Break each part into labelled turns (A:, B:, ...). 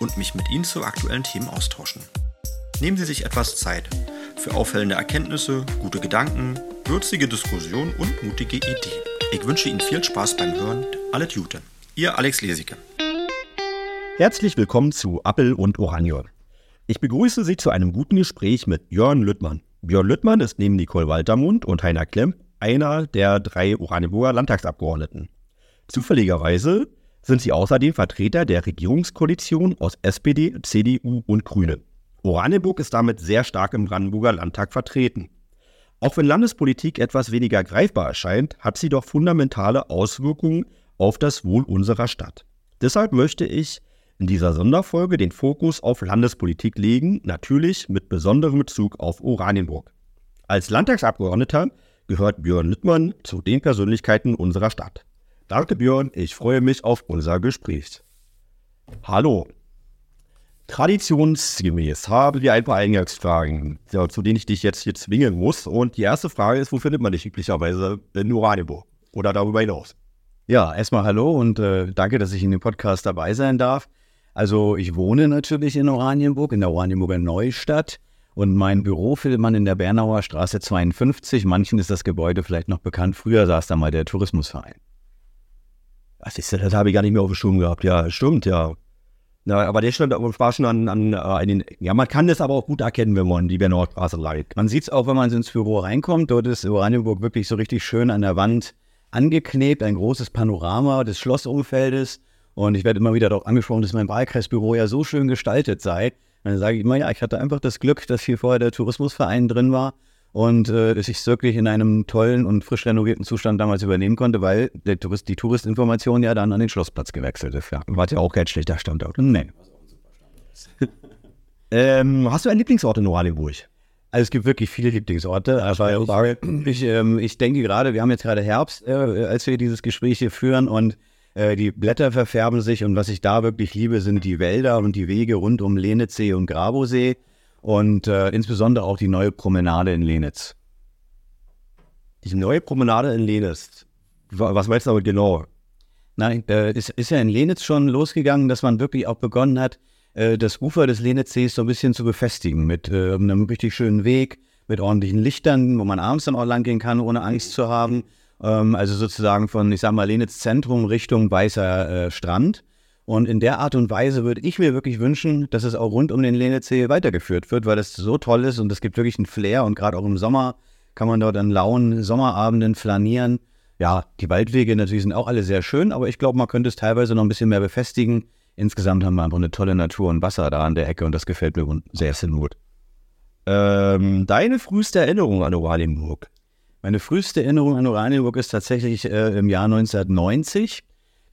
A: und mich mit Ihnen zu aktuellen Themen austauschen. Nehmen Sie sich etwas Zeit für auffällende Erkenntnisse, gute Gedanken, würzige Diskussion und mutige Ideen. Ich wünsche Ihnen viel Spaß beim Hören. Alle Jute. Ihr Alex Lesicke.
B: Herzlich willkommen zu Appel und Oranion. Ich begrüße Sie zu einem guten Gespräch mit Jörn Lüttmann. Björn Lüttmann ist neben Nicole Waltermund und Heiner Klemm einer der drei Oranienburger Landtagsabgeordneten. Zufälligerweise sind sie außerdem Vertreter der Regierungskoalition aus SPD, CDU und Grüne. Oranienburg ist damit sehr stark im Brandenburger Landtag vertreten. Auch wenn Landespolitik etwas weniger greifbar erscheint, hat sie doch fundamentale Auswirkungen auf das Wohl unserer Stadt. Deshalb möchte ich in dieser Sonderfolge den Fokus auf Landespolitik legen, natürlich mit besonderem Bezug auf Oranienburg. Als Landtagsabgeordneter gehört Björn Littmann zu den Persönlichkeiten unserer Stadt. Danke Björn, ich freue mich auf unser Gespräch. Hallo. Traditionsgemäß haben wir ein paar Eingangsfragen, zu denen ich dich jetzt hier zwingen muss. Und die erste Frage ist, wo findet man dich üblicherweise in Oranienburg oder darüber hinaus?
C: Ja, erstmal hallo und äh, danke, dass ich in dem Podcast dabei sein darf. Also ich wohne natürlich in Oranienburg, in der Oranienburger Neustadt. Und mein Büro findet man in der Bernauer Straße 52. Manchen ist das Gebäude vielleicht noch bekannt. Früher saß da mal der Tourismusverein.
B: Das, ist, das habe ich gar nicht mehr auf dem Schirm gehabt. Ja, stimmt, ja. Na, aber der stand war schon an, an, äh, an den. Ja, man kann das aber auch gut erkennen, wenn man die Bernauer Straße leitet.
C: Man sieht es auch, wenn man ins Büro reinkommt. Dort ist Oranienburg wirklich so richtig schön an der Wand angeklebt. Ein großes Panorama des Schlossumfeldes. Und ich werde immer wieder darauf angesprochen, dass mein Wahlkreisbüro ja so schön gestaltet sei. Dann sage ich immer, ja, ich hatte einfach das Glück, dass hier vorher der Tourismusverein drin war und äh, dass ich es wirklich in einem tollen und frisch renovierten Zustand damals übernehmen konnte, weil der Tourist, die Touristinformation ja dann an den Schlossplatz gewechselt ist. Ja.
B: War ja auch kein schlechter Standort. Nee. ähm, hast du einen Lieblingsort in Oranienburg?
C: Also es gibt wirklich viele Lieblingsorte. Aber ich, ähm, ich denke gerade, wir haben jetzt gerade Herbst, äh, als wir dieses Gespräch hier führen und äh, die Blätter verfärben sich und was ich da wirklich liebe, sind die Wälder und die Wege rund um Lenitzsee und Grabosee und äh, insbesondere auch die neue Promenade in Lenitz.
B: Die neue Promenade in Lenitz. Was meinst du damit genau?
C: Nein, äh, es ist ja in Lenitz schon losgegangen, dass man wirklich auch begonnen hat, äh, das Ufer des Lenitzsees so ein bisschen zu befestigen mit äh, einem richtig schönen Weg, mit ordentlichen Lichtern, wo man abends dann auch lang gehen kann, ohne Angst zu haben. Ähm, also sozusagen von, ich sag mal, Lenitz Zentrum Richtung Weißer äh, Strand. Und in der Art und Weise würde ich mir wirklich wünschen, dass es auch rund um den Lenitzsee weitergeführt wird, weil das so toll ist und es gibt wirklich einen Flair und gerade auch im Sommer kann man dort an lauen Sommerabenden flanieren. Ja, die Waldwege natürlich sind auch alle sehr schön, aber ich glaube, man könnte es teilweise noch ein bisschen mehr befestigen. Insgesamt haben wir einfach eine tolle Natur und Wasser da an der Ecke und das gefällt mir sehr, sehr gut.
B: Ähm, deine früheste Erinnerung an Oranienburg?
C: Meine früheste Erinnerung an Oranienburg ist tatsächlich äh, im Jahr 1990.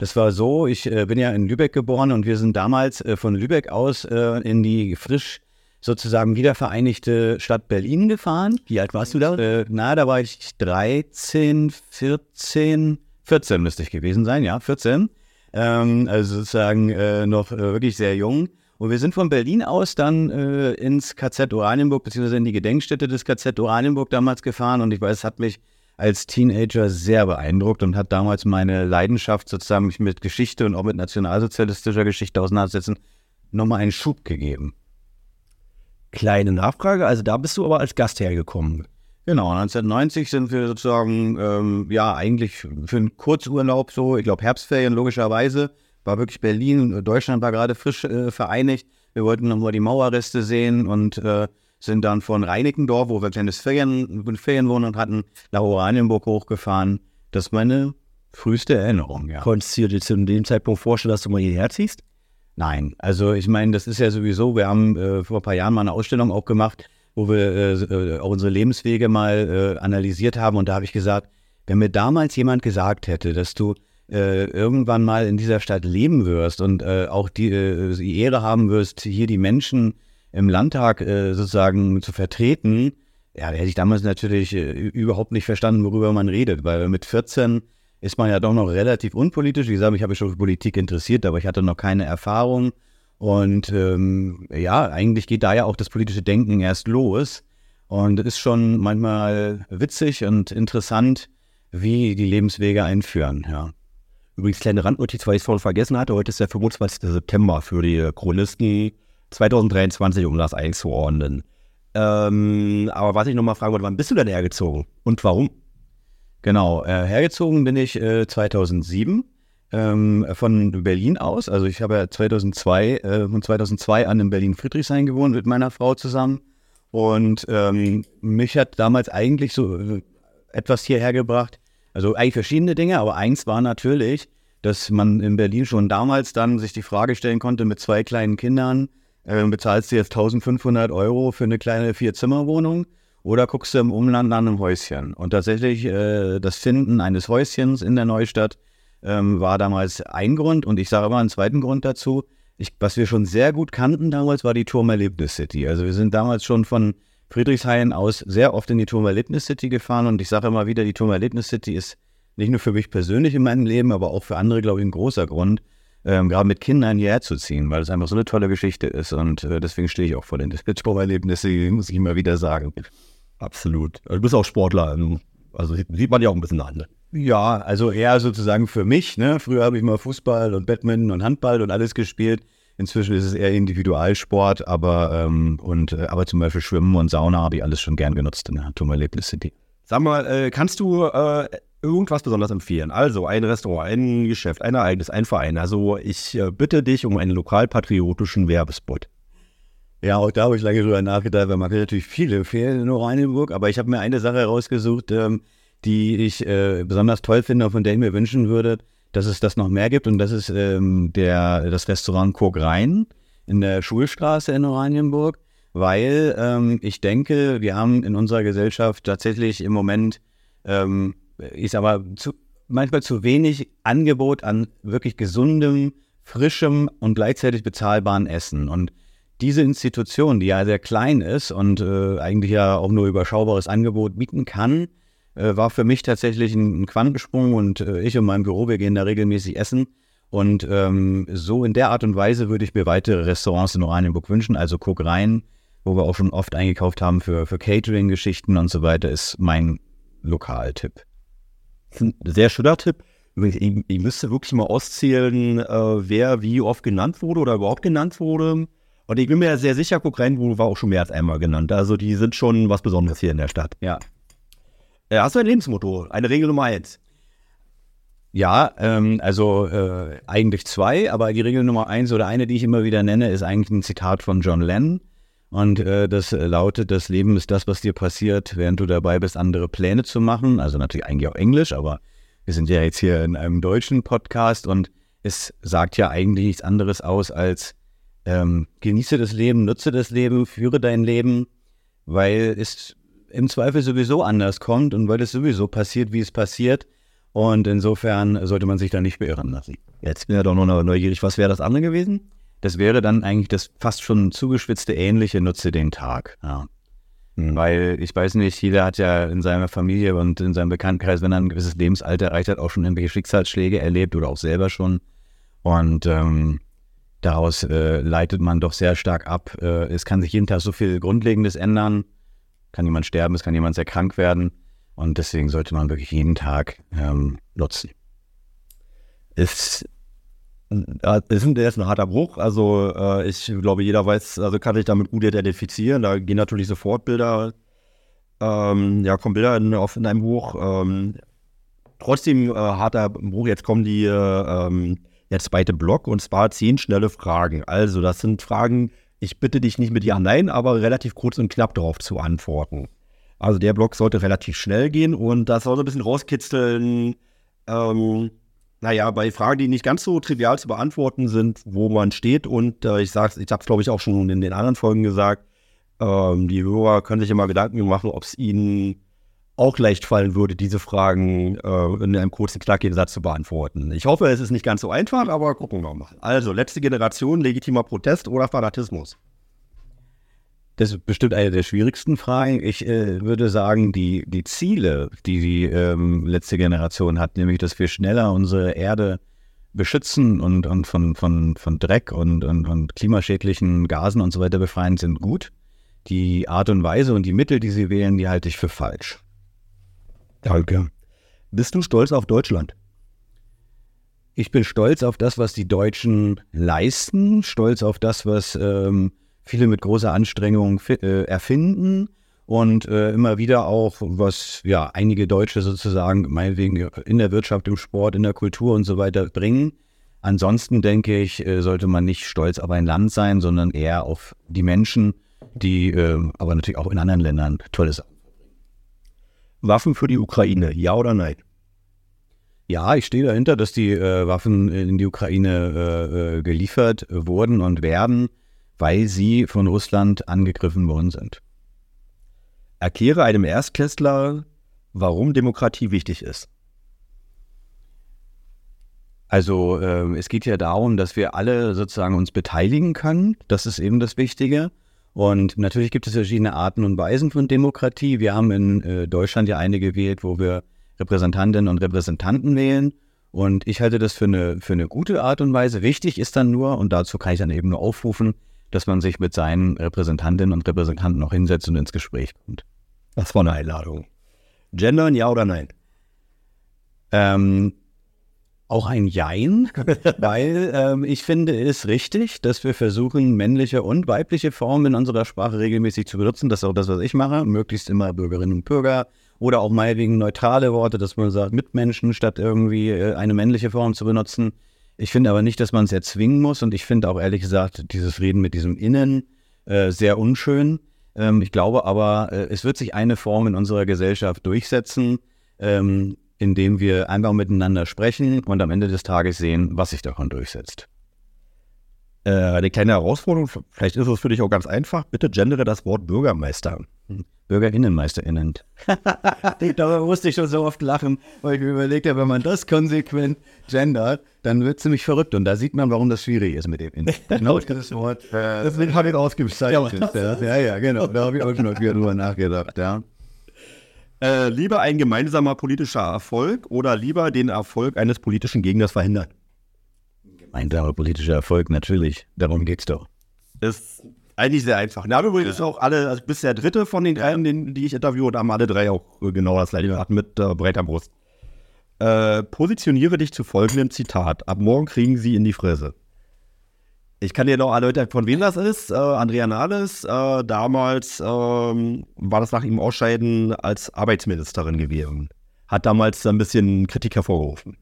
C: Das war so, ich äh, bin ja in Lübeck geboren und wir sind damals äh, von Lübeck aus äh, in die frisch sozusagen wiedervereinigte Stadt Berlin gefahren.
B: Wie alt warst du da?
C: Äh, na, da war ich 13, 14, 14 müsste ich gewesen sein, ja, 14. Ähm, also sozusagen äh, noch äh, wirklich sehr jung. Und wir sind von Berlin aus dann äh, ins KZ Oranienburg, beziehungsweise in die Gedenkstätte des KZ Oranienburg damals gefahren. Und ich weiß, es hat mich als Teenager sehr beeindruckt und hat damals meine Leidenschaft, sozusagen mich mit Geschichte und auch mit nationalsozialistischer Geschichte auseinandersetzen, nochmal einen Schub gegeben.
B: Kleine Nachfrage, also da bist du aber als Gast hergekommen.
C: Genau, 1990 sind wir sozusagen, ähm, ja, eigentlich für einen Kurzurlaub so, ich glaube Herbstferien logischerweise, war wirklich Berlin Deutschland war gerade frisch äh, vereinigt. Wir wollten nochmal die Mauerreste sehen und äh, sind dann von Reinickendorf, wo wir ein kleines Ferien, Ferienwohnung hatten, nach Oranienburg hochgefahren. Das ist meine früheste Erinnerung, ja.
B: Konntest du dir zu dem Zeitpunkt vorstellen, dass du mal hierher ziehst?
C: Nein, also ich meine, das ist ja sowieso, wir haben äh, vor ein paar Jahren mal eine Ausstellung auch gemacht, wo wir äh, äh auch unsere Lebenswege mal äh, analysiert haben und da habe ich gesagt, wenn mir damals jemand gesagt hätte, dass du äh, irgendwann mal in dieser Stadt leben wirst und äh, auch die, äh, die Ehre haben wirst, hier die Menschen im Landtag äh, sozusagen zu vertreten, ja, da hätte ich damals natürlich äh, überhaupt nicht verstanden, worüber man redet, weil mit 14 ist man ja doch noch relativ unpolitisch. Wie gesagt, ich habe mich schon für Politik interessiert, aber ich hatte noch keine Erfahrung. Und ähm, ja, eigentlich geht da ja auch das politische Denken erst los. Und es ist schon manchmal witzig und interessant, wie die Lebenswege einführen, ja.
B: Übrigens, kleine Randnotiz, weil ich es vorhin vergessen hatte, heute ist der 25. September für die Chronisten 2023, um das einzuordnen. Ähm, aber was ich nochmal fragen wollte, wann bist du denn hergezogen und warum?
C: Genau, äh, hergezogen bin ich äh, 2007 ähm, von Berlin aus. Also ich habe ja 2002, äh, von 2002 an in Berlin-Friedrichshain gewohnt mit meiner Frau zusammen. Und ähm, mich hat damals eigentlich so äh, etwas hierher gebracht. Also eigentlich verschiedene Dinge, aber eins war natürlich, dass man in Berlin schon damals dann sich die Frage stellen konnte mit zwei kleinen Kindern, äh, bezahlst du jetzt 1500 Euro für eine kleine Vier-Zimmer-Wohnung oder guckst du im Umland nach einem Häuschen? Und tatsächlich äh, das Finden eines Häuschens in der Neustadt ähm, war damals ein Grund und ich sage immer einen zweiten Grund dazu. Ich, was wir schon sehr gut kannten damals, war die Turmerlebnis City. Also wir sind damals schon von Friedrichshain aus sehr oft in die Turmerlebnis City gefahren und ich sage immer wieder, die Turmerlebnis City ist nicht nur für mich persönlich in meinem Leben, aber auch für andere, glaube ich, ein großer Grund, ähm, gerade mit Kindern hierher zu ziehen, weil es einfach so eine tolle Geschichte ist und äh, deswegen stehe ich auch vor den Turmerlebnissen, muss ich immer wieder sagen.
B: Absolut. Also du bist auch Sportler, also sieht man ja auch ein bisschen an. Ne?
C: Ja, also eher sozusagen für mich. Ne? Früher habe ich mal Fußball und Badminton und Handball und alles gespielt. Inzwischen ist es eher Individualsport, aber, ähm, und, äh, aber zum Beispiel Schwimmen und Sauna habe ich alles schon gern genutzt in der Turmerlebnis City.
B: Sag mal, äh, kannst du äh, irgendwas besonders empfehlen? Also ein Restaurant, ein Geschäft, ein Ereignis, ein Verein. Also ich äh, bitte dich um einen lokalpatriotischen Werbespot.
C: Ja, auch da habe ich lange drüber nachgedacht, weil man kann natürlich viele empfehlen in Oranienburg, aber ich habe mir eine Sache herausgesucht, ähm, die ich äh, besonders toll finde und von der ich mir wünschen würde, dass es das noch mehr gibt. Und das ist ähm, der, das Restaurant Kurk Rhein in der Schulstraße in Oranienburg, weil ähm, ich denke, wir haben in unserer Gesellschaft tatsächlich im Moment, ähm, ist aber zu, manchmal zu wenig Angebot an wirklich gesundem, frischem und gleichzeitig bezahlbaren Essen. Und diese Institution, die ja sehr klein ist und äh, eigentlich ja auch nur überschaubares Angebot bieten kann, äh, war für mich tatsächlich ein, ein Quantensprung und äh, ich und mein Büro, wir gehen da regelmäßig essen. Und ähm, so in der Art und Weise würde ich mir weitere Restaurants in Oranienburg wünschen. Also Guck rein, wo wir auch schon oft eingekauft haben für, für Catering-Geschichten und so weiter, ist mein Lokaltipp.
B: Ein sehr schöner Tipp. Ich, ich müsste wirklich mal auszählen, äh, wer wie oft genannt wurde oder überhaupt genannt wurde. Und ich bin mir sehr sicher, Guck rein, wo war auch schon mehr als einmal genannt. Also die sind schon was Besonderes hier in der Stadt.
C: Ja,
B: äh, hast du ein Lebensmotto? Eine Regel Nummer eins?
C: Ja, ähm, also äh, eigentlich zwei, aber die Regel Nummer eins oder eine, die ich immer wieder nenne, ist eigentlich ein Zitat von John Lennon. Und äh, das lautet, das Leben ist das, was dir passiert, während du dabei bist, andere Pläne zu machen. Also natürlich eigentlich auch Englisch, aber wir sind ja jetzt hier in einem deutschen Podcast und es sagt ja eigentlich nichts anderes aus als ähm, genieße das Leben, nutze das Leben, führe dein Leben, weil es im Zweifel sowieso anders kommt und weil es sowieso passiert, wie es passiert. Und insofern sollte man sich da nicht beirren lassen.
B: Jetzt bin ich doch noch neugierig. Was wäre das andere gewesen?
C: Das wäre dann eigentlich das fast schon zugeschwitzte ähnliche Nutze den Tag. Ja. Mhm. Weil ich weiß nicht, jeder hat ja in seiner Familie und in seinem Bekanntenkreis, wenn er ein gewisses Lebensalter erreicht hat, auch schon irgendwelche Schicksalsschläge erlebt oder auch selber schon. Und ähm, daraus äh, leitet man doch sehr stark ab. Äh, es kann sich jeden Tag so viel Grundlegendes ändern kann jemand sterben, es kann jemand sehr krank werden. Und deswegen sollte man wirklich jeden Tag ähm, nutzen.
B: Ist, ein, ist ein harter Bruch. Also äh, ich glaube, jeder weiß, also kann sich damit gut identifizieren. Da gehen natürlich sofort Bilder, ähm, ja, kommen Bilder in, auf, in einem Buch. Ähm, trotzdem äh, harter Bruch. Jetzt kommen die, äh, ähm, der zweite Block und zwar zehn schnelle Fragen. Also das sind Fragen, ich bitte dich nicht mit Ja, Nein, aber relativ kurz und knapp darauf zu antworten. Also der Block sollte relativ schnell gehen und das soll so ein bisschen rauskitzeln. Ähm, naja, bei Fragen, die nicht ganz so trivial zu beantworten sind, wo man steht. Und äh, ich sage ich habe es, glaube ich, auch schon in den anderen Folgen gesagt, ähm, die Hörer können sich immer Gedanken machen, ob es ihnen auch leicht fallen würde, diese Fragen äh, in einem kurzen, knackigen Satz zu beantworten. Ich hoffe, es ist nicht ganz so einfach, aber gucken wir mal. Also, letzte Generation, legitimer Protest oder Fanatismus?
C: Das ist bestimmt eine der schwierigsten Fragen. Ich äh, würde sagen, die, die Ziele, die die ähm, letzte Generation hat, nämlich, dass wir schneller unsere Erde beschützen und, und von, von, von Dreck und, und, und klimaschädlichen Gasen und so weiter befreien, sind gut. Die Art und Weise und die Mittel, die sie wählen, die halte ich für falsch.
B: Danke. Bist du stolz auf Deutschland?
C: Ich bin stolz auf das, was die Deutschen leisten, stolz auf das, was ähm, viele mit großer Anstrengung äh, erfinden und äh, immer wieder auch, was ja einige Deutsche sozusagen meinetwegen in der Wirtschaft, im Sport, in der Kultur und so weiter bringen. Ansonsten denke ich, äh, sollte man nicht stolz auf ein Land sein, sondern eher auf die Menschen, die äh, aber natürlich auch in anderen Ländern tolle Sachen
B: Waffen für die Ukraine, ja oder nein?
C: Ja, ich stehe dahinter, dass die äh, Waffen in die Ukraine äh, geliefert wurden und werden, weil sie von Russland angegriffen worden sind.
B: Erkläre einem Erstklässler, warum Demokratie wichtig ist.
C: Also äh, es geht ja darum, dass wir alle sozusagen uns beteiligen können. Das ist eben das Wichtige. Und natürlich gibt es verschiedene Arten und Weisen von Demokratie. Wir haben in äh, Deutschland ja eine gewählt, wo wir Repräsentantinnen und Repräsentanten wählen. Und ich halte das für eine, für eine gute Art und Weise. Wichtig ist dann nur, und dazu kann ich dann eben nur aufrufen, dass man sich mit seinen Repräsentantinnen und Repräsentanten noch hinsetzt und ins Gespräch kommt.
B: Das war eine Einladung. Gendern, ja oder nein?
C: Ähm, auch ein Jein, weil ähm, ich finde es richtig, dass wir versuchen, männliche und weibliche Formen in unserer Sprache regelmäßig zu benutzen. Das ist auch das, was ich mache. Möglichst immer Bürgerinnen und Bürger oder auch meinetwegen neutrale Worte, dass man sagt Mitmenschen, statt irgendwie äh, eine männliche Form zu benutzen. Ich finde aber nicht, dass man es erzwingen muss und ich finde auch ehrlich gesagt dieses Reden mit diesem Innen äh, sehr unschön. Ähm, ich glaube aber, äh, es wird sich eine Form in unserer Gesellschaft durchsetzen, ähm, indem wir einfach miteinander sprechen und am Ende des Tages sehen, was sich davon durchsetzt.
B: Äh, eine kleine Herausforderung, vielleicht ist es für dich auch ganz einfach. Bitte gendere das Wort Bürgermeister.
C: BürgerinnenmeisterInnen. Darüber musste ich schon so oft lachen, weil ich mir überlegt habe, wenn man das konsequent gendert, dann wird es ziemlich verrückt. Und da sieht man, warum das schwierig ist mit dem In.
B: Genau, das Wort. Äh, Deswegen habe ich ausgezeichnet.
C: Ja, ja, ja, genau. Da habe ich auch schon wieder drüber nachgedacht, ja.
B: Äh, lieber ein gemeinsamer politischer Erfolg oder lieber den Erfolg eines politischen Gegners verhindern?
C: Gemeinsamer politischer Erfolg, natürlich. Darum geht es doch.
B: Ist eigentlich sehr einfach. Na, übrigens ja. auch alle, also bis der dritte von den dreien, den, die ich interviewt haben alle drei auch genau das gleiche hatten mit äh, breiter Brust. Äh, positioniere dich zu folgendem Zitat. Ab morgen kriegen sie in die Fresse. Ich kann dir noch erläutern, von wem das ist. Äh, Andrea Nahles, äh, damals ähm, war das nach ihm Ausscheiden als Arbeitsministerin gewesen. Hat damals ein bisschen Kritik hervorgerufen.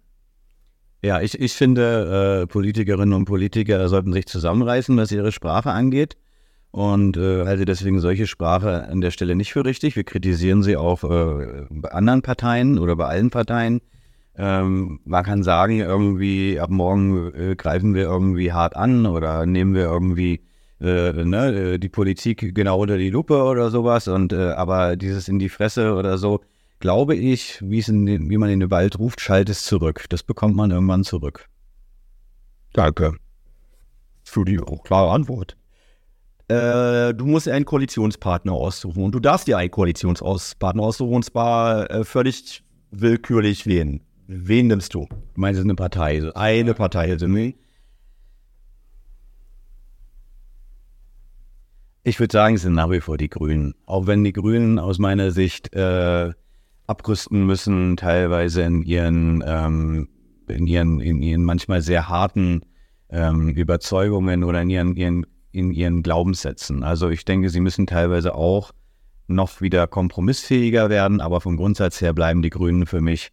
C: Ja, ich, ich finde, äh, Politikerinnen und Politiker sollten sich zusammenreißen, was ihre Sprache angeht. Und äh, halte deswegen solche Sprache an der Stelle nicht für richtig. Wir kritisieren sie auch äh, bei anderen Parteien oder bei allen Parteien. Ähm, man kann sagen, irgendwie ab morgen äh, greifen wir irgendwie hart an oder nehmen wir irgendwie äh, ne, die Politik genau unter die Lupe oder sowas. Und äh, aber dieses in die Fresse oder so, glaube ich, in, wie man in den Wald ruft, schallt es zurück. Das bekommt man irgendwann zurück.
B: Danke für die klare Antwort. Äh, du musst einen Koalitionspartner aussuchen und du darfst dir einen Koalitionspartner aussuchen und zwar äh, völlig willkürlich wählen. Wen nimmst du?
C: Du meinst, eine Partei?
B: Eine Partei, also nee.
C: Ich würde sagen, es sind nach wie vor die Grünen. Auch wenn die Grünen aus meiner Sicht äh, abrüsten müssen, teilweise in ihren, ähm, in ihren, in ihren manchmal sehr harten ähm, Überzeugungen oder in ihren, ihren, in ihren Glaubenssätzen. Also ich denke, sie müssen teilweise auch noch wieder kompromissfähiger werden, aber vom Grundsatz her bleiben die Grünen für mich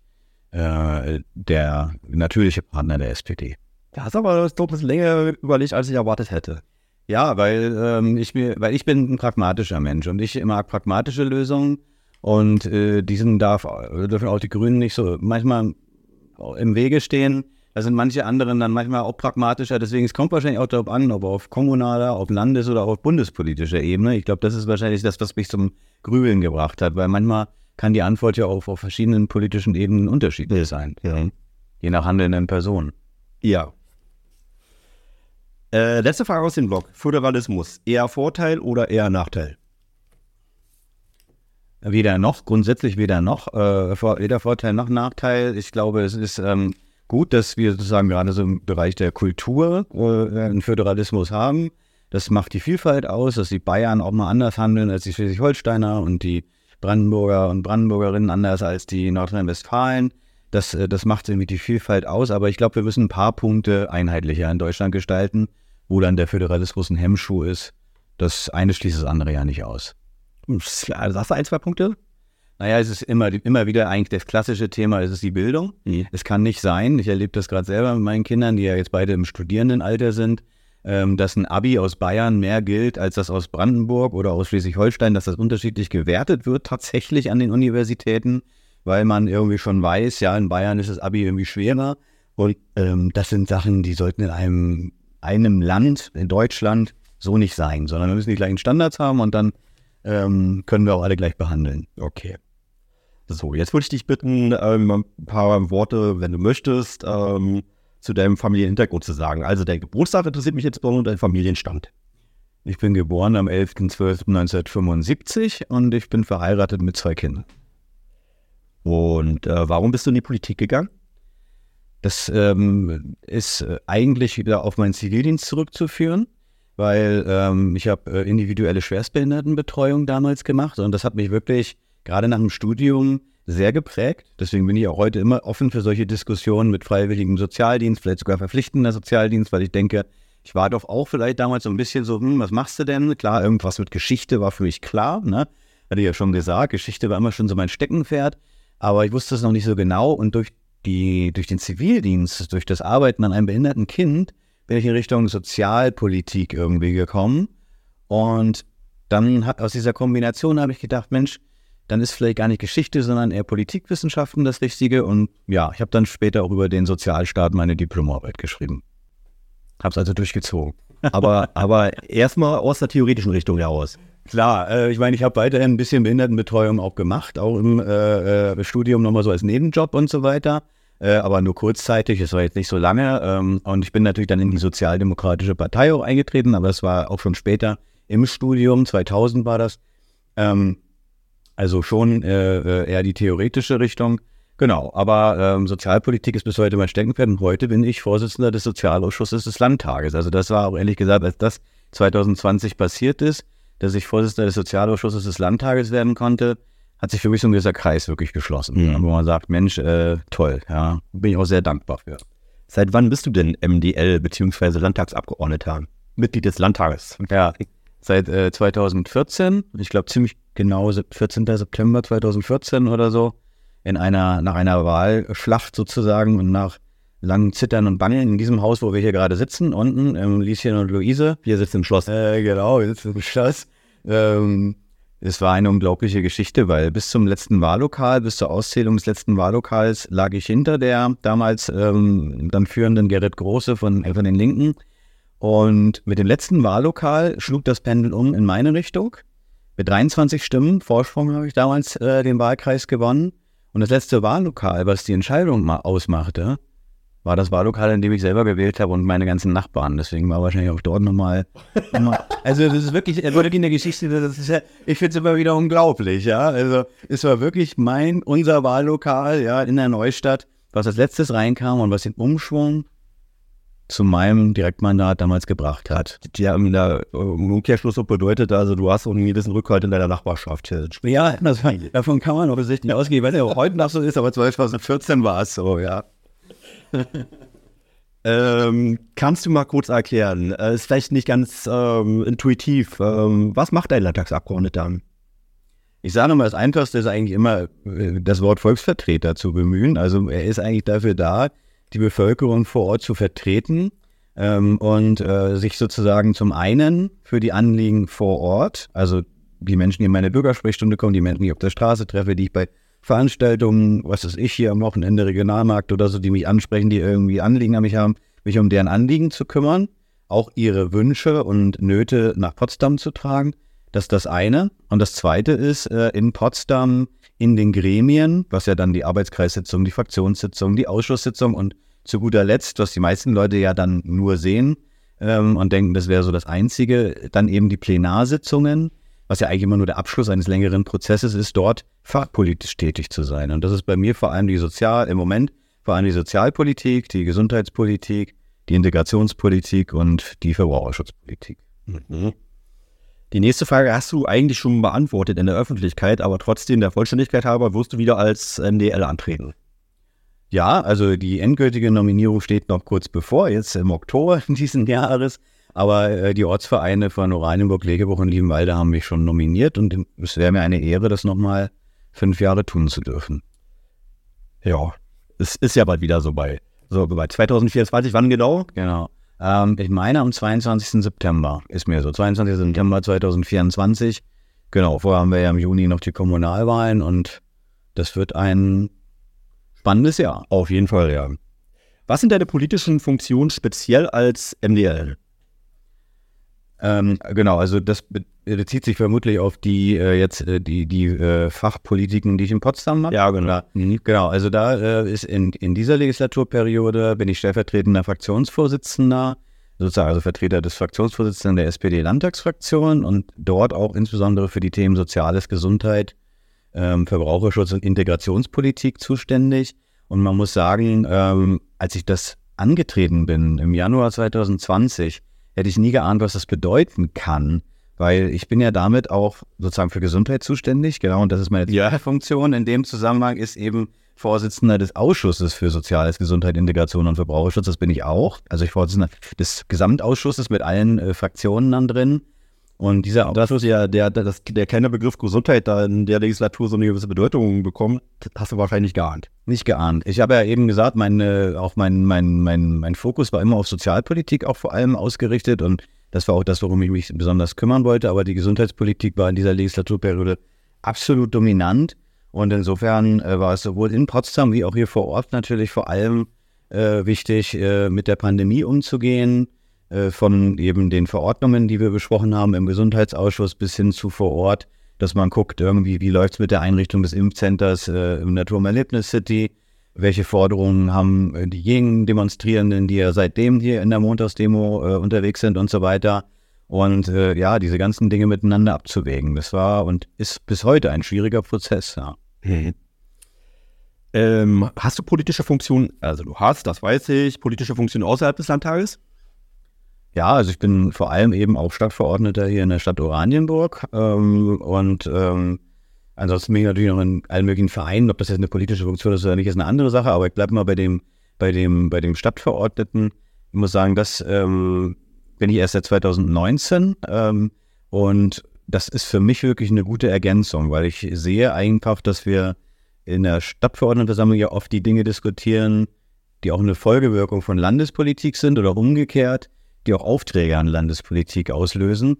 C: äh, der natürliche Partner der SPD.
B: Da hast aber ein bisschen länger überlegt, als ich erwartet hätte.
C: Ja, weil, ähm, ich mir, weil ich bin ein pragmatischer Mensch und ich mag pragmatische Lösungen und äh, diesen darf, dürfen auch die Grünen nicht so manchmal im Wege stehen. Da sind manche anderen dann manchmal auch pragmatischer. Deswegen, es kommt wahrscheinlich auch darauf an, ob auf kommunaler, auf Landes- oder auf bundespolitischer Ebene. Ich glaube, das ist wahrscheinlich das, was mich zum Grübeln gebracht hat, weil manchmal kann die Antwort ja auch auf verschiedenen politischen Ebenen unterschiedlich sein.
B: Ja.
C: Je nach handelnden Personen.
B: Ja. Äh, letzte Frage aus dem Blog. Föderalismus. Eher Vorteil oder eher Nachteil?
C: Weder noch, grundsätzlich weder noch, äh, weder Vorteil noch Nachteil. Ich glaube, es ist ähm, gut, dass wir sozusagen gerade so im Bereich der Kultur äh, einen Föderalismus haben. Das macht die Vielfalt aus, dass die Bayern auch mal anders handeln als die Schleswig-Holsteiner und die Brandenburger und Brandenburgerinnen anders als die Nordrhein-Westfalen. Das, äh, das macht irgendwie die Vielfalt aus, aber ich glaube, wir müssen ein paar Punkte einheitlicher in Deutschland gestalten, wo dann der Föderalismus ein Hemmschuh ist. Das eine schließt das andere ja nicht aus.
B: Sagst du ein, zwei Punkte?
C: Naja, es ist immer, immer wieder eigentlich das klassische Thema, es ist die Bildung.
B: Mhm.
C: Es kann nicht sein, ich erlebe das gerade selber mit meinen Kindern, die ja jetzt beide im Studierendenalter sind, ähm, dass ein Abi aus Bayern mehr gilt als das aus Brandenburg oder aus Schleswig-Holstein, dass das unterschiedlich gewertet wird tatsächlich an den Universitäten, weil man irgendwie schon weiß, ja, in Bayern ist das Abi irgendwie schwerer. Und ähm, das sind Sachen, die sollten in einem, einem Land, in Deutschland, so nicht sein, sondern wir müssen die gleichen Standards haben und dann ähm, können wir auch alle gleich behandeln.
B: Okay. So, jetzt würde ich dich bitten, ähm, ein paar Worte, wenn du möchtest, ähm, zu deinem Familienhintergrund zu sagen. Also dein Geburtstag interessiert mich jetzt und dein Familienstand.
C: Ich bin geboren am 11.12.1975 und ich bin verheiratet mit zwei Kindern.
B: Und äh, warum bist du in die Politik gegangen?
C: Das ähm, ist äh, eigentlich wieder auf meinen Zivildienst zurückzuführen, weil ähm, ich habe äh, individuelle Schwerstbehindertenbetreuung damals gemacht und das hat mich wirklich gerade nach dem Studium sehr geprägt. Deswegen bin ich auch heute immer offen für solche Diskussionen mit freiwilligem Sozialdienst, vielleicht sogar verpflichtender Sozialdienst, weil ich denke, ich war doch auch vielleicht damals so ein bisschen so, hm, was machst du denn? Klar, irgendwas mit Geschichte war für mich klar, ne? Hatte ich ja schon gesagt, Geschichte war immer schon so mein Steckenpferd, aber ich wusste es noch nicht so genau und durch die, durch den Zivildienst, durch das Arbeiten an einem behinderten Kind, bin ich in Richtung Sozialpolitik irgendwie gekommen. Und dann hat aus dieser Kombination habe ich gedacht, Mensch, dann ist vielleicht gar nicht Geschichte, sondern eher Politikwissenschaften das Richtige. Und ja, ich habe dann später auch über den Sozialstaat meine Diplomarbeit geschrieben. Habe es also durchgezogen.
B: Aber, aber erstmal aus der theoretischen Richtung heraus.
C: Klar, äh, ich meine, ich habe weiterhin ein bisschen Behindertenbetreuung auch gemacht, auch im äh, äh, Studium nochmal so als Nebenjob und so weiter, äh, aber nur kurzzeitig, es war jetzt nicht so lange. Ähm, und ich bin natürlich dann in die Sozialdemokratische Partei auch eingetreten, aber das war auch schon später im Studium, 2000 war das. Ähm, also schon äh, äh, eher die theoretische Richtung. Genau, aber ähm, Sozialpolitik ist bis heute mein Steckenpferd und heute bin ich Vorsitzender des Sozialausschusses des Landtages. Also das war auch ehrlich gesagt, als das 2020 passiert ist, dass ich Vorsitzender des Sozialausschusses des Landtages werden konnte, hat sich für mich so ein gewisser Kreis wirklich geschlossen.
B: Mhm.
C: Wo man sagt, Mensch, äh, toll, ja, bin ich auch sehr dankbar für.
B: Seit wann bist du denn MDL bzw. Landtagsabgeordneter? Mitglied des Landtages.
C: Ja, seit äh, 2014, ich glaube ziemlich genau 14. September 2014 oder so, in einer, nach einer Wahlschlacht sozusagen und nach langem Zittern und Bangen in diesem Haus, wo wir hier gerade sitzen, unten, ähm, Lieschen und Luise.
B: Wir sitzen im Schloss.
C: Äh, genau, wir sitzen im Schloss. Ähm, es war eine unglaubliche Geschichte, weil bis zum letzten Wahllokal, bis zur Auszählung des letzten Wahllokals lag ich hinter der damals ähm, dann führenden Gerrit Große von, von den Linken. Und mit dem letzten Wahllokal schlug das Pendel um in meine Richtung. Mit 23 Stimmen Vorsprung habe ich damals äh, den Wahlkreis gewonnen. Und das letzte Wahllokal, was die Entscheidung mal ausmachte, war das Wahllokal, in dem ich selber gewählt habe und meine ganzen Nachbarn. Deswegen war wahrscheinlich auch dort nochmal. also, das ist wirklich, wirklich eine Geschichte, das ist ja, ich finde es immer wieder unglaublich, ja. Also, es war wirklich mein, unser Wahllokal, ja, in der Neustadt, was als letztes reinkam und was den Umschwung zu meinem Direktmandat damals gebracht hat.
B: Ja, der, äh, im Umkehrschluss bedeutet also, du hast irgendwie diesen Rückhalt in deiner Nachbarschaft.
C: Ja, das, davon kann man offensichtlich nicht ausgehen. Ich weiß nicht, ob heute noch so ist, aber 2014 war es so, ja.
B: Ähm, kannst du mal kurz erklären, äh, ist vielleicht nicht ganz ähm, intuitiv, ähm, was macht ein Landtagsabgeordneter?
C: Ich sage mal, das Einfachste ist eigentlich immer, äh, das Wort Volksvertreter zu bemühen. Also er ist eigentlich dafür da, die Bevölkerung vor Ort zu vertreten ähm, und äh, sich sozusagen zum einen für die Anliegen vor Ort, also die Menschen, die in meine Bürgersprechstunde kommen, die Menschen, die ich auf der Straße treffe, die ich bei Veranstaltungen, was weiß ich, hier am Wochenende Regionalmarkt oder so, die mich ansprechen, die irgendwie Anliegen an mich haben, mich um deren Anliegen zu kümmern, auch ihre Wünsche und Nöte nach Potsdam zu tragen. Das ist das eine. Und das zweite ist, äh, in Potsdam in den Gremien, was ja dann die Arbeitskreissitzung, die Fraktionssitzung, die Ausschusssitzung und zu guter Letzt, was die meisten Leute ja dann nur sehen ähm, und denken, das wäre so das Einzige, dann eben die Plenarsitzungen, was ja eigentlich immer nur der Abschluss eines längeren Prozesses ist, dort fachpolitisch tätig zu sein. Und das ist bei mir vor allem die Sozial, im Moment vor allem die Sozialpolitik, die Gesundheitspolitik, die Integrationspolitik und die Verbraucherschutzpolitik. Mhm.
B: Die nächste Frage hast du eigentlich schon beantwortet in der Öffentlichkeit, aber trotzdem der Vollständigkeit halber wirst du wieder als MDL antreten.
C: Ja, also die endgültige Nominierung steht noch kurz bevor, jetzt im Oktober diesen Jahres. Aber äh, die Ortsvereine von Oranienburg, Legebuch und Liebenwalde haben mich schon nominiert und es wäre mir eine Ehre, das nochmal fünf Jahre tun zu dürfen.
B: Ja, es ist ja bald wieder so bei, so bei 2024, wann genau?
C: Genau. Ähm, ich meine am 22. September ist mir so, 22. September 2024. Genau, vorher haben wir ja im Juni noch die Kommunalwahlen und das wird ein spannendes Jahr.
B: Auf jeden Fall, ja. Was sind deine politischen Funktionen speziell als MDL?
C: Ähm, genau, also das bezieht sich vermutlich auf die äh, jetzt äh, die, die äh, Fachpolitiken, die ich in Potsdam mache.
B: Ja, genau.
C: Mhm. Genau, also da äh, ist in, in dieser Legislaturperiode bin ich stellvertretender Fraktionsvorsitzender, sozusagen also Vertreter des Fraktionsvorsitzenden der SPD-Landtagsfraktion und dort auch insbesondere für die Themen Soziales, Gesundheit, ähm, Verbraucherschutz und Integrationspolitik zuständig. Und man muss sagen, ähm, als ich das angetreten bin im Januar 2020, hätte ich nie geahnt, was das bedeuten kann, weil ich bin ja damit auch sozusagen für Gesundheit zuständig, genau, und das ist meine ja. Funktion in dem Zusammenhang, ist eben Vorsitzender des Ausschusses für Soziales, Gesundheit, Integration und Verbraucherschutz, das bin ich auch. Also ich Vorsitzender des Gesamtausschusses mit allen äh, Fraktionen dann drin. Und dieser
B: ja der, der, das, der kleine Begriff Gesundheit da in der Legislatur so eine gewisse Bedeutung bekommen, hast du wahrscheinlich geahnt.
C: Nicht geahnt. Ich habe ja eben gesagt, mein, auch mein, mein, mein, mein Fokus war immer auf Sozialpolitik auch vor allem ausgerichtet und das war auch das, worum ich mich besonders kümmern wollte. Aber die Gesundheitspolitik war in dieser Legislaturperiode absolut dominant. Und insofern äh, war es sowohl in Potsdam wie auch hier vor Ort natürlich vor allem äh, wichtig, äh, mit der Pandemie umzugehen äh, von eben den Verordnungen, die wir besprochen haben im Gesundheitsausschuss bis hin zu vor Ort, dass man guckt, irgendwie, wie läuft es mit der Einrichtung des Impfcenters äh, im Naturerlebnis City, welche Forderungen haben äh, diejenigen Demonstrierenden, die ja seitdem hier in der Montagsdemo äh, unterwegs sind und so weiter. Und äh, ja, diese ganzen Dinge miteinander abzuwägen. Das war und ist bis heute ein schwieriger Prozess. Ja.
B: Mhm. Ähm, hast du politische Funktionen, also du hast, das weiß ich, politische Funktionen außerhalb des Landtages?
C: Ja, also ich bin vor allem eben auch Stadtverordneter hier in der Stadt Oranienburg ähm, und ähm, ansonsten bin ich natürlich noch in allen möglichen Vereinen, ob das jetzt eine politische Funktion ist oder nicht, ist eine andere Sache, aber ich bleibe mal bei dem, bei dem, bei dem Stadtverordneten. Ich muss sagen, das ähm, bin ich erst seit 2019 ähm, und das ist für mich wirklich eine gute Ergänzung, weil ich sehe einfach, dass wir in der Stadtverordnetenversammlung ja oft die Dinge diskutieren, die auch eine Folgewirkung von Landespolitik sind oder umgekehrt die auch Aufträge an Landespolitik auslösen.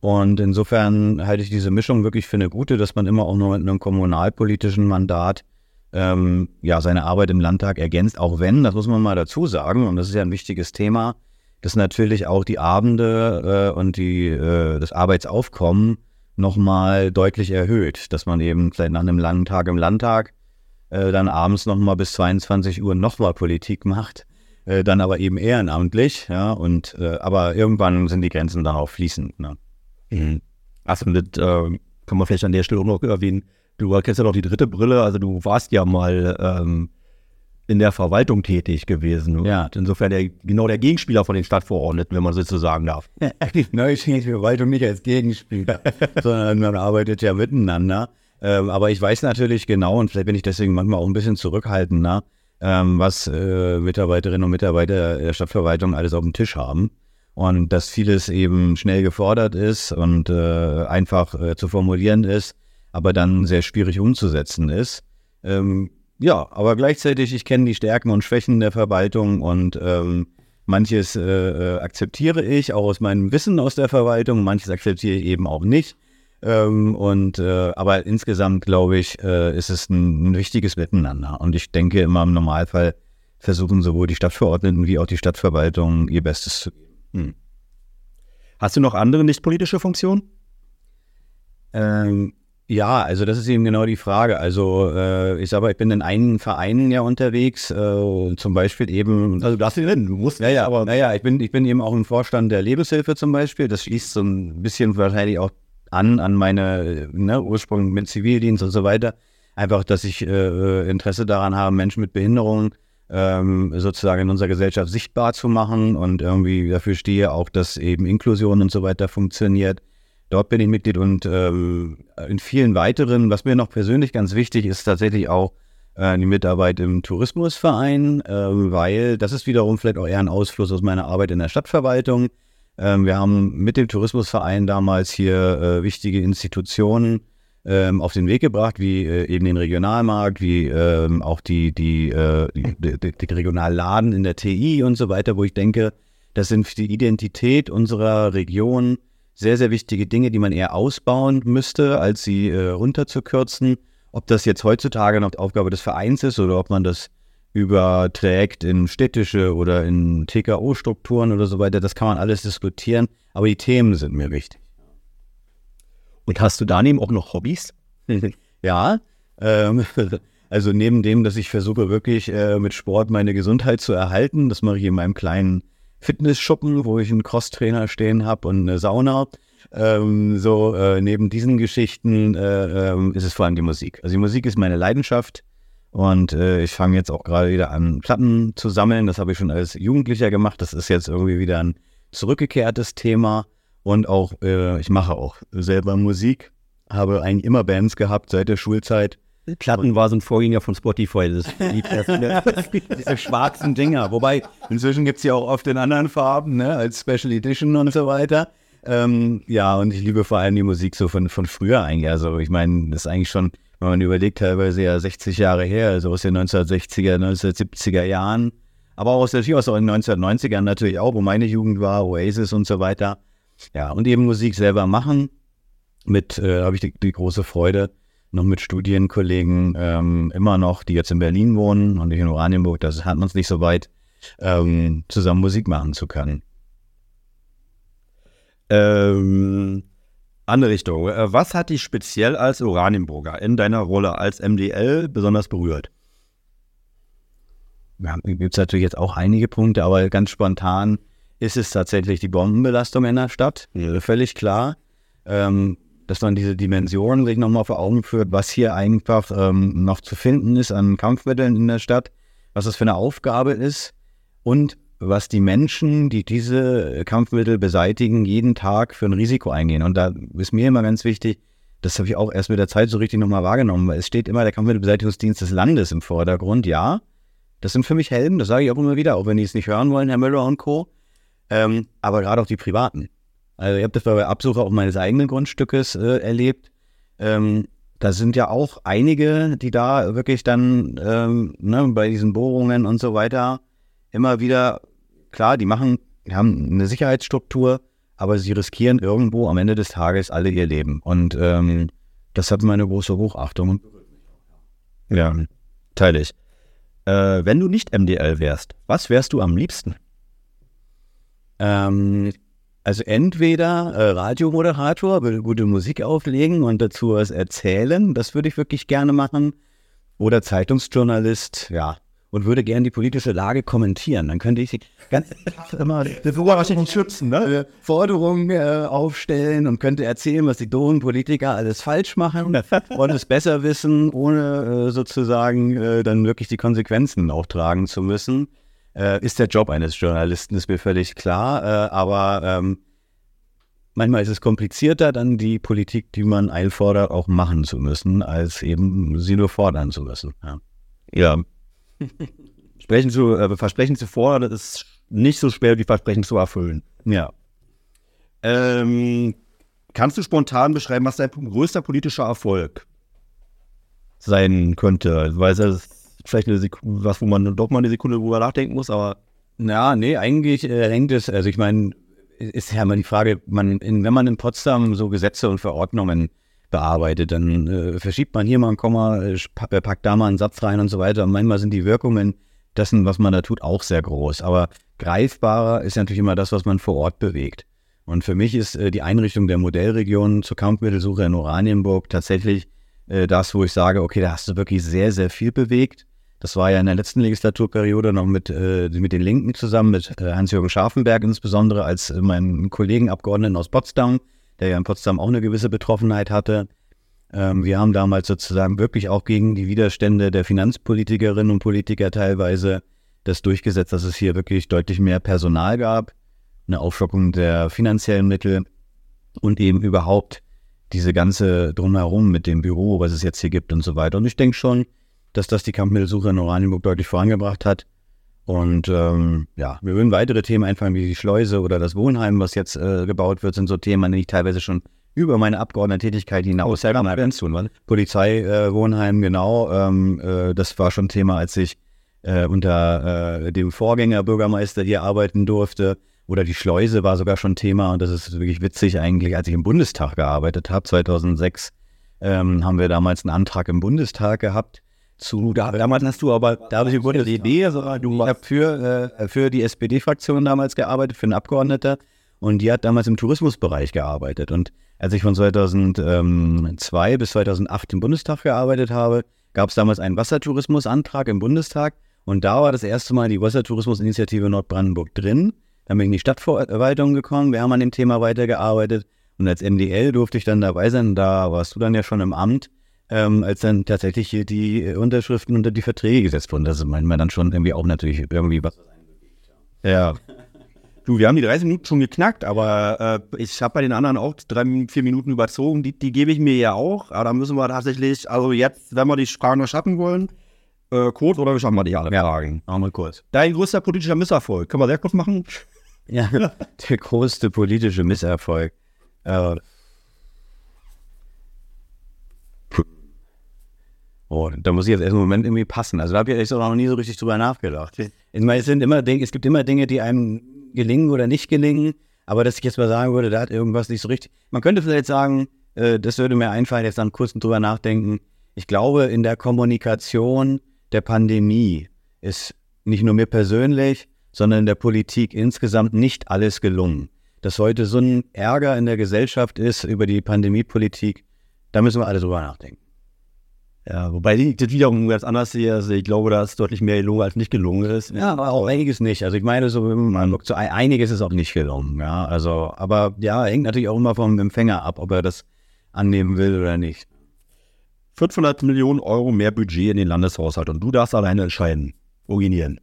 C: Und insofern halte ich diese Mischung wirklich für eine gute, dass man immer auch nur mit einem kommunalpolitischen Mandat ähm, ja, seine Arbeit im Landtag ergänzt, auch wenn, das muss man mal dazu sagen, und das ist ja ein wichtiges Thema, dass natürlich auch die Abende äh, und die, äh, das Arbeitsaufkommen nochmal deutlich erhöht, dass man eben vielleicht nach einem langen Tag im Landtag äh, dann abends nochmal bis 22 Uhr nochmal Politik macht äh, dann aber eben ehrenamtlich, ja, und äh, aber irgendwann sind die Grenzen dann auch fließend. Ne?
B: Mhm. Also das äh, kann man vielleicht an der Stelle auch noch erwähnen. Du kennst ja noch die dritte Brille, also du warst ja mal ähm, in der Verwaltung tätig gewesen.
C: Ja.
B: Insofern der, genau der Gegenspieler von den Stadtverordneten, wenn man so sagen darf.
C: Nein, ich die Verwaltung nicht als Gegenspieler, sondern man arbeitet ja miteinander. Ähm, aber ich weiß natürlich genau, und vielleicht bin ich deswegen manchmal auch ein bisschen zurückhaltender, ähm, was äh, Mitarbeiterinnen und Mitarbeiter der Stadtverwaltung alles auf dem Tisch haben. Und dass vieles eben schnell gefordert ist und äh, einfach äh, zu formulieren ist, aber dann sehr schwierig umzusetzen ist. Ähm, ja, aber gleichzeitig, ich kenne die Stärken und Schwächen der Verwaltung und ähm, manches äh, äh akzeptiere ich auch aus meinem Wissen aus der Verwaltung, manches akzeptiere ich eben auch nicht. Ähm, und äh, aber insgesamt glaube ich, äh, ist es ein, ein wichtiges Miteinander. Und ich denke immer im Normalfall versuchen sowohl die Stadtverordneten wie auch die Stadtverwaltung ihr Bestes zu geben. Hm.
B: Hast du noch andere nicht politische Funktionen?
C: Ähm, ja, also das ist eben genau die Frage. Also äh, ich sage, ich bin in einigen Vereinen ja unterwegs, äh, zum Beispiel eben.
B: Also du darfst ihn nennen, du musst.
C: Ja, ja, aber naja, ich bin, ich bin eben auch im Vorstand der Lebenshilfe zum Beispiel. Das schließt so ein bisschen wahrscheinlich auch an an meine ne, Ursprung mit Zivildienst und so weiter. Einfach, dass ich äh, Interesse daran habe, Menschen mit Behinderungen ähm, sozusagen in unserer Gesellschaft sichtbar zu machen und irgendwie dafür stehe auch, dass eben Inklusion und so weiter funktioniert. Dort bin ich Mitglied und ähm, in vielen weiteren, was mir noch persönlich ganz wichtig ist, tatsächlich auch äh, die Mitarbeit im Tourismusverein, äh, weil das ist wiederum vielleicht auch eher ein Ausfluss aus meiner Arbeit in der Stadtverwaltung. Ähm, wir haben mit dem Tourismusverein damals hier äh, wichtige Institutionen ähm, auf den Weg gebracht, wie äh, eben den Regionalmarkt, wie ähm, auch die, die, äh, die, die, die Regionalladen in der TI und so weiter, wo ich denke, das sind für die Identität unserer Region sehr, sehr wichtige Dinge, die man eher ausbauen müsste, als sie äh, runterzukürzen. Ob das jetzt heutzutage noch Aufgabe des Vereins ist oder ob man das überträgt in städtische oder in TKO-Strukturen oder so weiter, das kann man alles diskutieren. Aber die Themen sind mir wichtig.
B: Und hast du daneben auch noch Hobbys?
C: ja, ähm, also neben dem, dass ich versuche wirklich äh, mit Sport meine Gesundheit zu erhalten, das mache ich in meinem kleinen Fitnessschuppen, wo ich einen Crosstrainer stehen habe und eine Sauna. Ähm, so äh, neben diesen Geschichten äh, äh, ist es vor allem die Musik. Also die Musik ist meine Leidenschaft und äh, ich fange jetzt auch gerade wieder an, Platten zu sammeln. Das habe ich schon als Jugendlicher gemacht. Das ist jetzt irgendwie wieder ein zurückgekehrtes Thema und auch äh, ich mache auch selber Musik. Habe eigentlich immer Bands gehabt seit der Schulzeit
B: Platten war so ein Vorgänger von Spotify. Das
C: Diese schwarzen Dinger. Wobei, inzwischen gibt es ja auch oft in anderen Farben, ne, als Special Edition und so weiter. Ähm, ja, und ich liebe vor allem die Musik so von, von früher eigentlich. Also ich meine, das ist eigentlich schon, wenn man überlegt, teilweise ja 60 Jahre her, also aus den 1960er, 1970er Jahren. Aber auch aus der aus den 1990ern natürlich auch, wo meine Jugend war, Oasis und so weiter. Ja, und eben Musik selber machen. Mit, äh, habe ich die, die große Freude, noch mit Studienkollegen ähm, immer noch, die jetzt in Berlin wohnen und ich in Oranienburg, das hat man es nicht so weit, ähm, zusammen Musik machen zu können.
B: Ähm, andere Richtung. Äh, was hat dich speziell als Oranienburger in deiner Rolle als MDL besonders berührt?
C: Ja, gibt es natürlich jetzt auch einige Punkte, aber ganz spontan ist es tatsächlich die Bombenbelastung in der Stadt, ja. völlig klar. Ähm, dass man diese Dimension sich nochmal vor Augen führt, was hier einfach ähm, noch zu finden ist an Kampfmitteln in der Stadt, was das für eine Aufgabe ist und was die Menschen, die diese Kampfmittel beseitigen, jeden Tag für ein Risiko eingehen. Und da ist mir immer ganz wichtig, das habe ich auch erst mit der Zeit so richtig nochmal wahrgenommen, weil es steht immer der Kampfmittelbeseitigungsdienst des Landes im Vordergrund. Ja, das sind für mich Helden, das sage ich auch immer wieder, auch wenn die es nicht hören wollen, Herr Müller und Co. Ähm, aber gerade auch die Privaten. Also ich habe das bei Absuche auch meines eigenen Grundstückes äh, erlebt. Ähm, da sind ja auch einige, die da wirklich dann ähm, ne, bei diesen Bohrungen und so weiter immer wieder, klar, die machen, die haben eine Sicherheitsstruktur, aber sie riskieren irgendwo am Ende des Tages alle ihr Leben. Und ähm, das hat meine große Hochachtung.
B: Ja, teile ich. Äh, wenn du nicht MDL wärst, was wärst du am liebsten?
C: Ähm, also entweder äh, Radiomoderator, würde gute Musik auflegen und dazu was erzählen, das würde ich wirklich gerne machen. Oder Zeitungsjournalist, ja, und würde gerne die politische Lage kommentieren. Dann könnte ich ganz immer schützen, ne? Forderungen äh, aufstellen und könnte erzählen, was die doofen Politiker alles falsch machen und es besser wissen, ohne äh, sozusagen äh, dann wirklich die Konsequenzen auch tragen zu müssen äh, ist der Job eines Journalisten, ist mir völlig klar. Äh, aber ähm, manchmal ist es komplizierter, dann die Politik, die man einfordert, auch machen zu müssen, als eben sie nur fordern zu müssen. Ja.
B: ja. Sprechen zu, äh, Versprechen zu fordern, ist nicht so schwer wie Versprechen zu erfüllen.
C: Ja.
B: Ähm, kannst du spontan beschreiben, was dein größter politischer Erfolg sein könnte? Weil es vielleicht eine Sekunde, was, wo man doch mal eine Sekunde drüber nachdenken muss, aber.
C: Ja, nee, eigentlich äh, hängt es, also ich meine, ist ja immer die Frage, man, in, wenn man in Potsdam so Gesetze und Verordnungen bearbeitet, dann äh, verschiebt man hier mal ein Komma, äh, packt da mal einen Satz rein und so weiter. Und manchmal sind die Wirkungen dessen, was man da tut, auch sehr groß. Aber greifbarer ist natürlich immer das, was man vor Ort bewegt. Und für mich ist äh, die Einrichtung der Modellregion zur Kampfmittelsuche in Oranienburg tatsächlich äh, das, wo ich sage, okay, da hast du wirklich sehr, sehr viel bewegt. Das war ja in der letzten Legislaturperiode noch mit, äh, mit den Linken zusammen, mit äh, Hans-Jürgen Scharfenberg insbesondere als äh, meinem Kollegen Abgeordneten aus Potsdam, der ja in Potsdam auch eine gewisse Betroffenheit hatte. Ähm, wir haben damals sozusagen wirklich auch gegen die Widerstände der Finanzpolitikerinnen und Politiker teilweise das durchgesetzt, dass es hier wirklich deutlich mehr Personal gab, eine Aufstockung der finanziellen Mittel und eben überhaupt diese ganze Drumherum mit dem Büro, was es jetzt hier gibt und so weiter. Und ich denke schon, dass das die Kampfmittelsuche in Oranienburg deutlich vorangebracht hat. Und ähm, ja, wir würden weitere Themen einfallen, wie die Schleuse oder das Wohnheim, was jetzt äh, gebaut wird, sind so Themen, an denen ich teilweise schon über meine Abgeordnetentätigkeit hinaus oh, tun. Polizeiwohnheim, äh, genau. Ähm, äh, das war schon Thema, als ich äh, unter äh, dem Vorgängerbürgermeister hier arbeiten durfte. Oder die Schleuse war sogar schon Thema. Und das ist wirklich witzig eigentlich, als ich im Bundestag gearbeitet habe, 2006, ähm, haben wir damals einen Antrag im Bundestag gehabt, zu, da, damals hast du aber, dadurch wurde die Idee, also, du hast für, äh, für die SPD-Fraktion damals gearbeitet, für einen Abgeordneter. Und die hat damals im Tourismusbereich gearbeitet. Und als ich von 2002 bis 2008 im Bundestag gearbeitet habe, gab es damals einen Wassertourismusantrag im Bundestag. Und da war das erste Mal die Wassertourismusinitiative Nordbrandenburg drin. Dann bin ich in die Stadtverwaltung gekommen, wir haben an dem Thema weitergearbeitet. Und als MDL durfte ich dann dabei sein, da warst du dann ja schon im Amt ähm, als dann tatsächlich hier die äh, Unterschriften unter die Verträge gesetzt wurden. Das ist manchmal dann schon irgendwie auch natürlich irgendwie was.
B: Ja. Du, wir haben die 30 Minuten schon geknackt, aber äh, ich habe bei den anderen auch drei, vier Minuten überzogen. Die, die gebe ich mir ja auch. Aber da müssen wir tatsächlich, also jetzt, wenn wir die Fragen noch schaffen wollen, äh, kurz oder wir schaffen wir die alle
C: ja, Fragen? Machen wir kurz.
B: Dein größter politischer Misserfolg. Können wir sehr kurz machen?
C: Ja, der größte politische Misserfolg. Äh, Oh, da muss ich jetzt erst einen Moment irgendwie passen. Also da habe ich echt auch noch nie so richtig drüber nachgedacht. Ich meine, es sind immer Dinge, es gibt immer Dinge, die einem gelingen oder nicht gelingen. Aber dass ich jetzt mal sagen würde, da hat irgendwas nicht so richtig. Man könnte vielleicht sagen, äh, das würde mir einfallen, jetzt dann kurz drüber nachdenken. Ich glaube, in der Kommunikation der Pandemie ist nicht nur mir persönlich, sondern in der Politik insgesamt nicht alles gelungen. Dass heute so ein Ärger in der Gesellschaft ist über die Pandemiepolitik, da müssen wir alle drüber nachdenken.
B: Ja, wobei ich das wiederum ganz anders sehe. Also ich glaube, da ist deutlich mehr gelungen, als nicht gelungen ist.
C: Ja, aber auch einiges nicht. Also ich meine, so man so einiges ist auch nicht gelungen. Ja, also, aber ja, hängt natürlich auch immer vom Empfänger ab, ob er das annehmen will oder nicht.
B: 500 Millionen Euro mehr Budget in den Landeshaushalt und du darfst alleine entscheiden. Hin?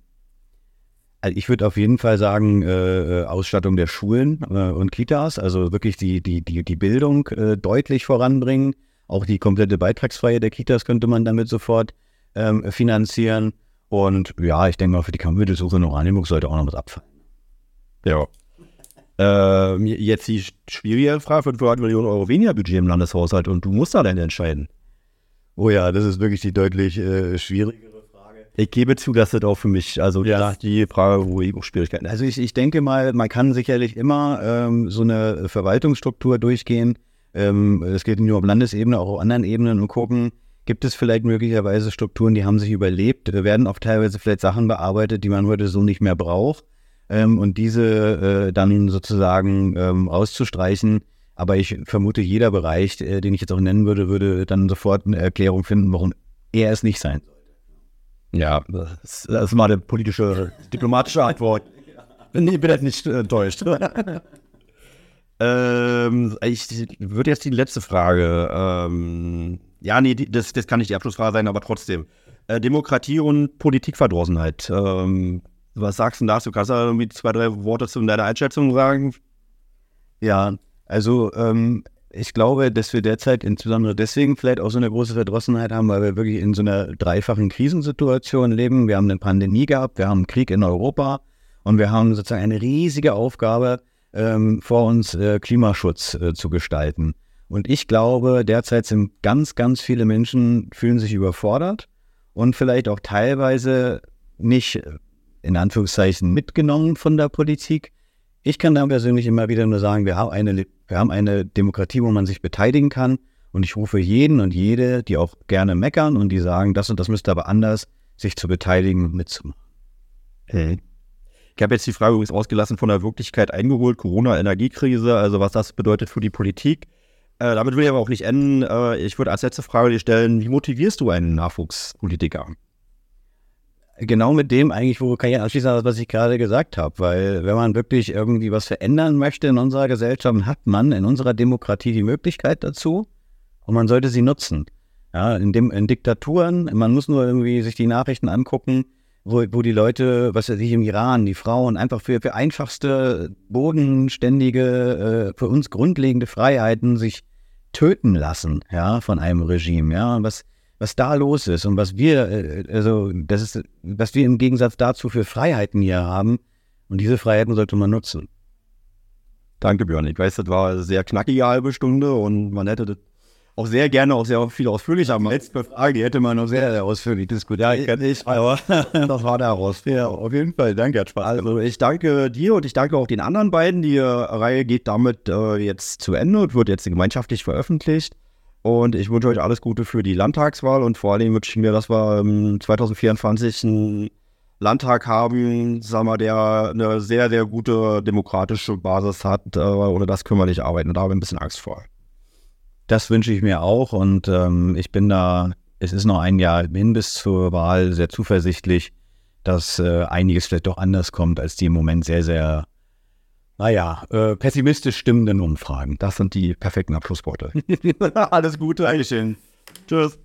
C: Also ich würde auf jeden Fall sagen, äh, äh, Ausstattung der Schulen äh, und Kitas, also wirklich die, die, die, die Bildung äh, deutlich voranbringen auch die komplette Beitragsfreie der Kitas könnte man damit sofort ähm, finanzieren. Und ja, ich denke mal, für die Kampfmittelsuche in Oranienburg sollte auch noch was abfallen.
B: Ja. Ähm, jetzt die schwierige Frage: 500 Millionen Euro weniger Budget im Landeshaushalt und du musst da dann entscheiden.
C: Oh ja, das ist wirklich die deutlich äh, schwierigere Frage.
B: Ich gebe zu, dass das auch für mich, also ja. die Frage, wo ich auch Schwierigkeiten
C: Also ich, ich denke mal, man kann sicherlich immer ähm, so eine Verwaltungsstruktur durchgehen, ähm, es geht nicht nur auf Landesebene, auch auf anderen Ebenen und gucken, gibt es vielleicht möglicherweise Strukturen, die haben sich überlebt, werden auch teilweise vielleicht Sachen bearbeitet, die man heute so nicht mehr braucht. Ähm, und diese äh, dann sozusagen ähm, auszustreichen. Aber ich vermute, jeder Bereich, äh, den ich jetzt auch nennen würde, würde dann sofort eine Erklärung finden, warum er es nicht sein sollte.
B: Ja, das, ist mal eine politische, diplomatische Antwort. Ich bin jetzt nicht enttäuscht. Ähm, ich würde jetzt die letzte Frage. Ähm, ja, nee, das, das kann nicht die Abschlussfrage sein, aber trotzdem. Äh, Demokratie und Politikverdrossenheit. Ähm, was sagst du dazu? Kannst du irgendwie zwei, drei Worte zu deiner Einschätzung sagen?
C: Ja, also ähm, ich glaube, dass wir derzeit insbesondere deswegen vielleicht auch so eine große Verdrossenheit haben, weil wir wirklich in so einer dreifachen Krisensituation leben. Wir haben eine Pandemie gehabt, wir haben einen Krieg in Europa und wir haben sozusagen eine riesige Aufgabe, ähm, vor uns, äh, Klimaschutz äh, zu gestalten. Und ich glaube, derzeit sind ganz, ganz viele Menschen fühlen sich überfordert und vielleicht auch teilweise nicht in Anführungszeichen mitgenommen von der Politik. Ich kann da persönlich immer wieder nur sagen, wir haben eine, wir haben eine Demokratie, wo man sich beteiligen kann. Und ich rufe jeden und jede, die auch gerne meckern und die sagen, das und das müsste aber anders, sich zu beteiligen, mitzumachen.
B: Okay. Ich habe jetzt die Frage übrigens ausgelassen von der Wirklichkeit eingeholt, Corona-Energiekrise, also was das bedeutet für die Politik. Äh, damit will ich aber auch nicht enden. Äh, ich würde als letzte Frage dir stellen, wie motivierst du einen Nachwuchspolitiker?
C: Genau mit dem eigentlich, wo kann ich anschließen, was ich gerade gesagt habe, weil wenn man wirklich irgendwie was verändern möchte in unserer Gesellschaft, hat man in unserer Demokratie die Möglichkeit dazu und man sollte sie nutzen. Ja, in, dem, in Diktaturen, man muss nur irgendwie sich die Nachrichten angucken, wo, wo die Leute, was weiß ich, im Iran, die Frauen einfach für, für einfachste, bodenständige, äh, für uns grundlegende Freiheiten sich töten lassen, ja, von einem Regime, ja, was, was da los ist und was wir, äh, also, das ist, was wir im Gegensatz dazu für Freiheiten hier haben, und diese Freiheiten sollte man nutzen.
B: Danke, Björn. Ich weiß, das war eine sehr knackige halbe Stunde und man hätte das auch sehr gerne auch sehr viel ausführlicher
C: haben. Letzte Frage, die hätte man noch sehr, sehr ausführlich diskutiert. Ja, ich, ich, aber das war daraus. Ja, auf jeden Fall. Danke, hat Spaß.
B: Also ich danke dir und ich danke auch den anderen beiden. Die Reihe geht damit äh, jetzt zu Ende und wird jetzt gemeinschaftlich veröffentlicht. Und ich wünsche euch alles Gute für die Landtagswahl und vor allem wünsche ich mir, dass wir ähm, 2024 einen Landtag haben, sagen wir, der eine sehr, sehr gute demokratische Basis hat. Äh, ohne das können wir nicht arbeiten. Und da habe ich ein bisschen Angst vor.
C: Das wünsche ich mir auch und ähm, ich bin da, es ist noch ein Jahr hin bis zur Wahl, sehr zuversichtlich, dass äh, einiges vielleicht doch anders kommt als die im Moment sehr, sehr, naja, äh, pessimistisch stimmenden Umfragen.
B: Das sind die perfekten Abschlussworte.
C: Alles Gute.
B: Dankeschön. Tschüss.